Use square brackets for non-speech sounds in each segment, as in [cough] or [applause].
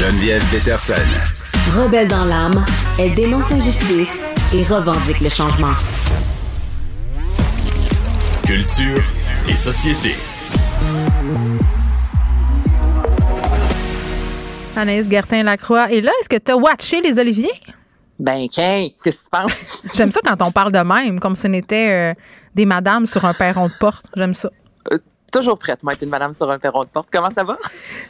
Geneviève Peterson. Rebelle dans l'âme, elle dénonce l'injustice et revendique le changement. Culture et société. Anaïs Gertin-Lacroix. Et là, est-ce que tu as watché les Oliviers? Ben, qu'est-ce que tu penses? [laughs] J'aime ça quand on parle de même, comme si on était euh, des madames sur un perron de porte. J'aime ça. Euh, toujours prête, moi, être une madame sur un perron de porte. Comment ça va?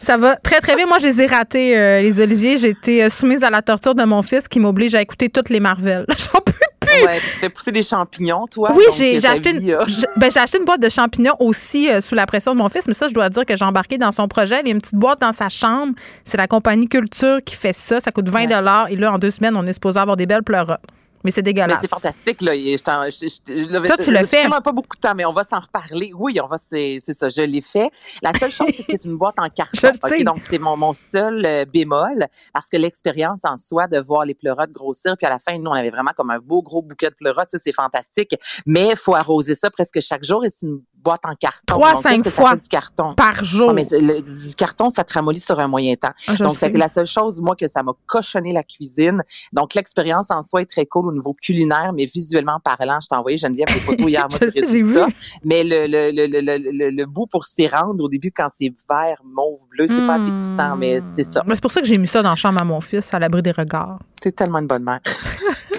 Ça va très, très bien. Moi, je les ai ratés, euh, les Oliviers. J'ai été soumise à la torture de mon fils qui m'oblige à écouter toutes les Marvel. [laughs] J'en peux plus. Ouais, tu fais pousser des champignons, toi. Oui, j'ai acheté, une, ben, acheté une boîte de champignons aussi sous la pression de mon fils, mais ça, je dois dire que j'ai embarqué dans son projet. Il y a une petite boîte dans sa chambre. C'est la compagnie Culture qui fait ça. Ça coûte 20 Et là, en deux semaines, on est supposé avoir des belles pleurotes. Mais c'est dégueulasse. Mais c'est fantastique, là. Je Toi, tu le fais. pas beaucoup de temps, mais on va s'en reparler. Oui, on va, c'est ça, je l'ai fait. La seule chose, c'est que c'est une boîte en carton. [laughs] okay, donc, c'est mon, mon seul euh, bémol, parce que l'expérience en soi de voir les pleurotes grossir, puis à la fin, nous, on avait vraiment comme un beau gros bouquet de pleurotes, ça, c'est fantastique. Mais il faut arroser ça presque chaque jour et c'est une boîte en carton. Trois, cinq fois du carton. par jour. mais le, du carton, ça te ramollit sur un moyen temps. Ah, donc, c'est la seule chose, moi, que ça m'a cochonné la cuisine. Donc, l'expérience en soi est très cool au niveau culinaire, mais visuellement parlant, je t'ai envoyé, Geneviève, des photos hier, moi, [laughs] du résultat. Mais le, le, le, le, le, bout pour s'y rendre, au début, quand c'est vert, mauve, bleu, c'est pas hmm. appétissant, mais c'est ça. C'est pour ça que j'ai mis ça dans la chambre à mon fils, à l'abri des regards. T'es tellement une bonne mère.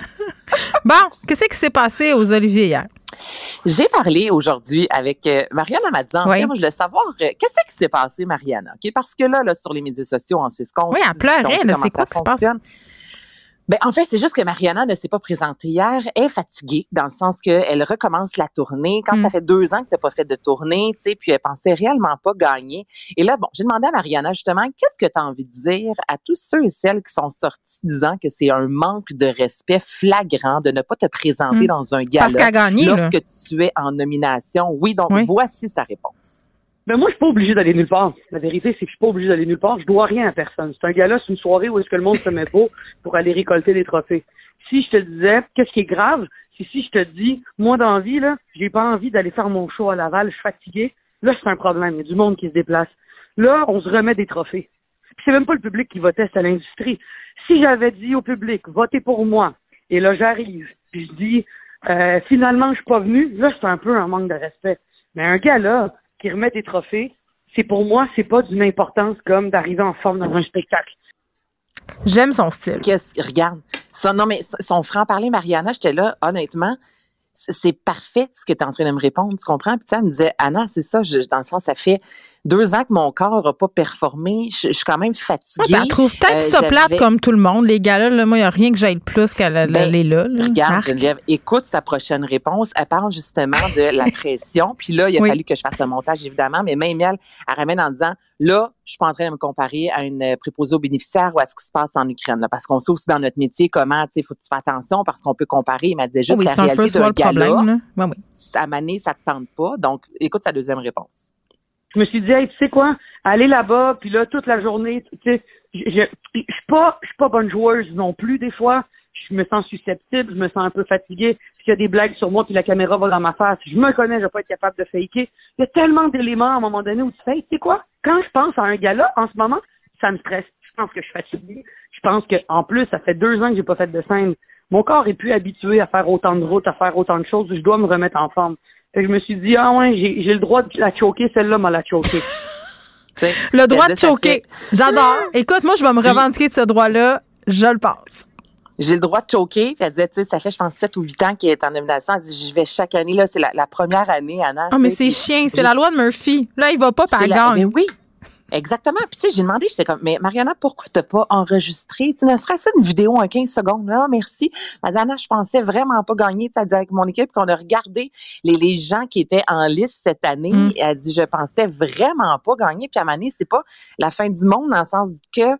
[laughs] bon, qu'est-ce qui s'est passé aux Oliviers hier? J'ai parlé aujourd'hui avec euh, Marianne Amadian. Moi, je voulais savoir euh, qu'est-ce qui s'est passé, Marianne. Ok, Parce que là, là, sur les médias sociaux, on sait ce qu'on Oui, elle pleurait. C'est quoi qui se passe? Ben, en fait, c'est juste que Mariana ne s'est pas présentée hier. Elle est fatiguée, dans le sens qu'elle recommence la tournée. Quand ça mm. fait deux ans que tu pas fait de tournée, tu sais, puis elle pensait réellement pas gagner. Et là, bon, j'ai demandé à Mariana, justement, qu'est-ce que tu as envie de dire à tous ceux et celles qui sont sortis disant que c'est un manque de respect flagrant de ne pas te présenter mm. dans un gala gagné, lorsque tu es en nomination? Oui, donc voici sa réponse. Ben moi, je suis pas obligé d'aller nulle part. La vérité, c'est que je suis pas obligé d'aller nulle part. Je dois rien à personne. C'est un gala, c'est une soirée où est-ce que le monde se met pas pour aller récolter des trophées. Si je te disais, qu'est-ce qui est grave, c'est si je te dis, moi dans la vie, là, j'ai pas envie d'aller faire mon show à Laval, je suis fatigué. Là, c'est un problème. Il y a du monde qui se déplace. Là, on se remet des trophées. Puis c'est même pas le public qui votait, c'est l'industrie. Si j'avais dit au public, votez pour moi, et là, j'arrive, puis je dis, euh, finalement, je suis pas venu, là, c'est un peu un manque de respect. Mais un gars, là, qui remet des trophées, c'est pour moi, c'est pas d'une importance comme d'arriver en forme dans un spectacle. J'aime son style. Qu'est-ce, regarde, son, non, mais son franc-parler, Mariana, j'étais là, honnêtement, c'est parfait ce que tu es en train de me répondre, tu comprends? Puis tu elle me disait, Anna, c'est ça, je, dans le sens, ça fait deux ans que mon corps n'a pas performé. Je, suis quand même fatiguée. elle trouve peut-être euh, ça plate comme tout le monde. Les gars là, moi, il n'y a rien que j'aille plus qu'elle ben, là. regarde, Geneviève, écoute sa prochaine réponse. Elle parle justement de la [laughs] pression. Puis là, il a fallu que je fasse un montage, évidemment. Mais même elle, elle ramène en disant, là, je suis pas en train de me comparer à une préposée aux bénéficiaires ou à ce qui se passe en Ukraine. Là, parce qu'on sait aussi dans notre métier comment, tu sais, faut que tu fasses attention parce qu'on peut comparer. Mais disait juste la réalité d'un gala. Oui, oui. À Mané, ça te tente pas. Donc, écoute sa deuxième réponse je me suis dit, hey, tu sais quoi, aller là-bas, puis là, toute la journée, tu sais, je suis pas, je suis pas bonne joueuse non plus, des fois. Je me sens susceptible, je me sens un peu fatiguée. S'il y a des blagues sur moi, puis la caméra va dans ma face, je me connais, je vais pas être capable de faker. Il y a tellement d'éléments à un moment donné où tu fais, tu sais quoi, quand je pense à un gars-là, en ce moment, ça me stresse. Je pense que je suis fatiguée. Je pense que, en plus, ça fait deux ans que j'ai pas fait de scène. Mon corps est plus habitué à faire autant de routes, à faire autant de choses. Je dois me remettre en forme. Et je me suis dit, ah ouais, j'ai le droit de la choquer, celle-là m'a la choqué. [laughs] le droit de choquer. J'adore. Écoute, moi, je vais me revendiquer de ce droit-là. Je le passe. J'ai le droit de choquer. elle disait, tu sais, ça fait, je pense, 7 ou 8 ans qu'elle est en nomination. Elle dit, j'y vais chaque année. Là, c'est la, première année, Anna. Ah, mais c'est chien. C'est la loi de Murphy. Là, il va pas par gang. Mais oui. Exactement. Puis tu sais, j'ai demandé, j'étais comme, mais Mariana, pourquoi t'as pas enregistré? Tu ne serait ça une vidéo en 15 secondes? Non, merci. Madame, je pensais vraiment pas gagner. Tu dit avec mon équipe qu'on a regardé les, les gens qui étaient en liste cette année. Mm. Elle dit, je pensais vraiment pas gagner. Puis à Mané, c'est pas la fin du monde dans le sens que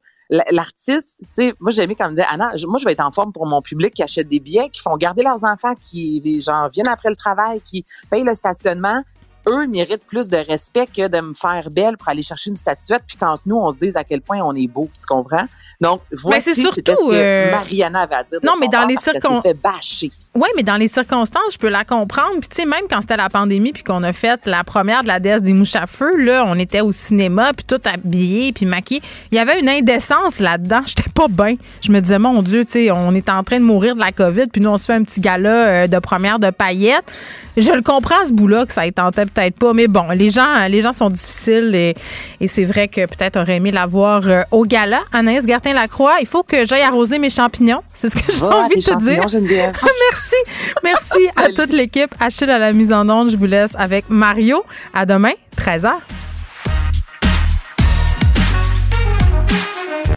l'artiste, tu sais, moi j'ai aimé comme dire Anna, moi je vais être en forme pour mon public qui achète des billets, qui font garder leurs enfants, qui genre viennent après le travail, qui payent le stationnement, eux méritent plus de respect que de me faire belle pour aller chercher une statuette, puis quand nous, on se dise à quel point on est beau, tu comprends? Donc, voici c'est surtout, ce que euh, Mariana avait à dire. Non, mais dans les circonstances. Oui, mais dans les circonstances, je peux la comprendre. Puis, tu sais, même quand c'était la pandémie, puis qu'on a fait la première de la déesse des mouches à feu, là, on était au cinéma, puis tout habillé, puis maquillé. Il y avait une indécence là-dedans. [laughs] J'étais pas bien. Je me disais, mon Dieu, tu sais, on est en train de mourir de la COVID, puis nous, on se fait un petit gala euh, de première de paillettes. Je le comprends, ce bout-là, que ça ne tentait peut-être pas. Mais bon, les gens, les gens sont difficiles et, c'est vrai que peut-être aurait aimé l'avoir euh, au gala. Anaïs Gartin-Lacroix, il faut que j'aille arroser mes champignons. C'est ce que [laughs] j'ai envie de te dire. Ah, [laughs] merci. Merci à toute l'équipe. Achille à la mise en onde. Je vous laisse avec Mario. À demain, 13h.